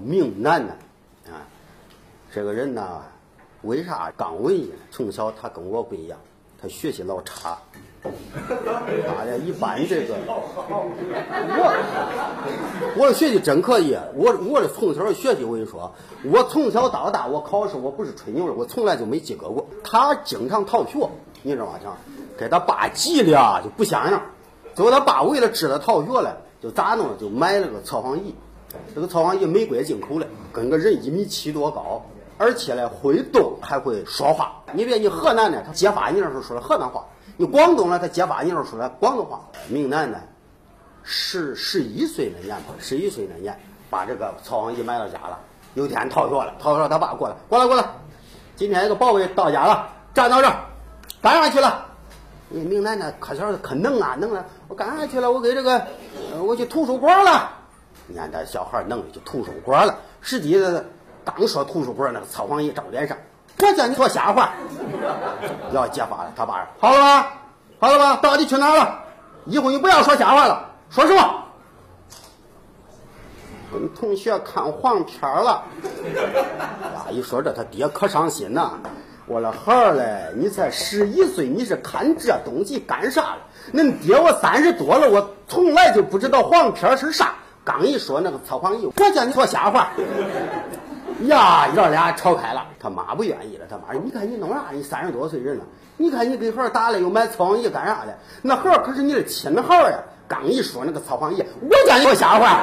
命难呢，啊，这个人呢，为啥刚文艺？从小他跟我不一样，他学习老差。大家一般这个，我我的学习真可以，我我的从小学习，我跟你说，我从小到大我考试我不是吹牛的，我从来就没及格过。他经常逃学，你知道吗？讲给他爸急的就不像样。最后他爸为了知道逃学了，就咋弄？就买了个测谎仪。这个测谎仪美国进口的，跟个人一米七多高，而且呢会动还会说话。你别你河南的，他揭发你的时候说的河南话。你广东了，他揭发你时候说的广东话。明南呢，十十一岁那年吧，十一岁那年把这个测谎仪买到家了。有天逃学了，逃学他爸过来，过来过来，今天一个宝贝到家了，站到这儿，干啥去了？你明南呢，可小可能啊，能啊，我干啥去了？我给这个，我去图书馆了。你看这小孩弄的去图书馆了，实际的刚说图书馆，那个测谎仪照脸上。我叫你说瞎话，要揭发了，他爸说好了吧，好了吧，到底去哪了？以后你不要说瞎话了，说什么？跟同学看黄片了。呀，一说这，他爹可伤心呐。我的孩儿嘞，你才十一岁，你是看这东西干啥了？恁爹我三十多了，我从来就不知道黄片是啥。刚一说那个测谎仪，我叫你说瞎话。呀，爷俩吵开了，他妈不愿意了。他妈：“你看你弄啥？你三十多岁人了，你看你给孩打了又买测谎仪干啥的？那孩可是你的亲孩呀！刚一说那个测谎仪，我叫你说瞎话。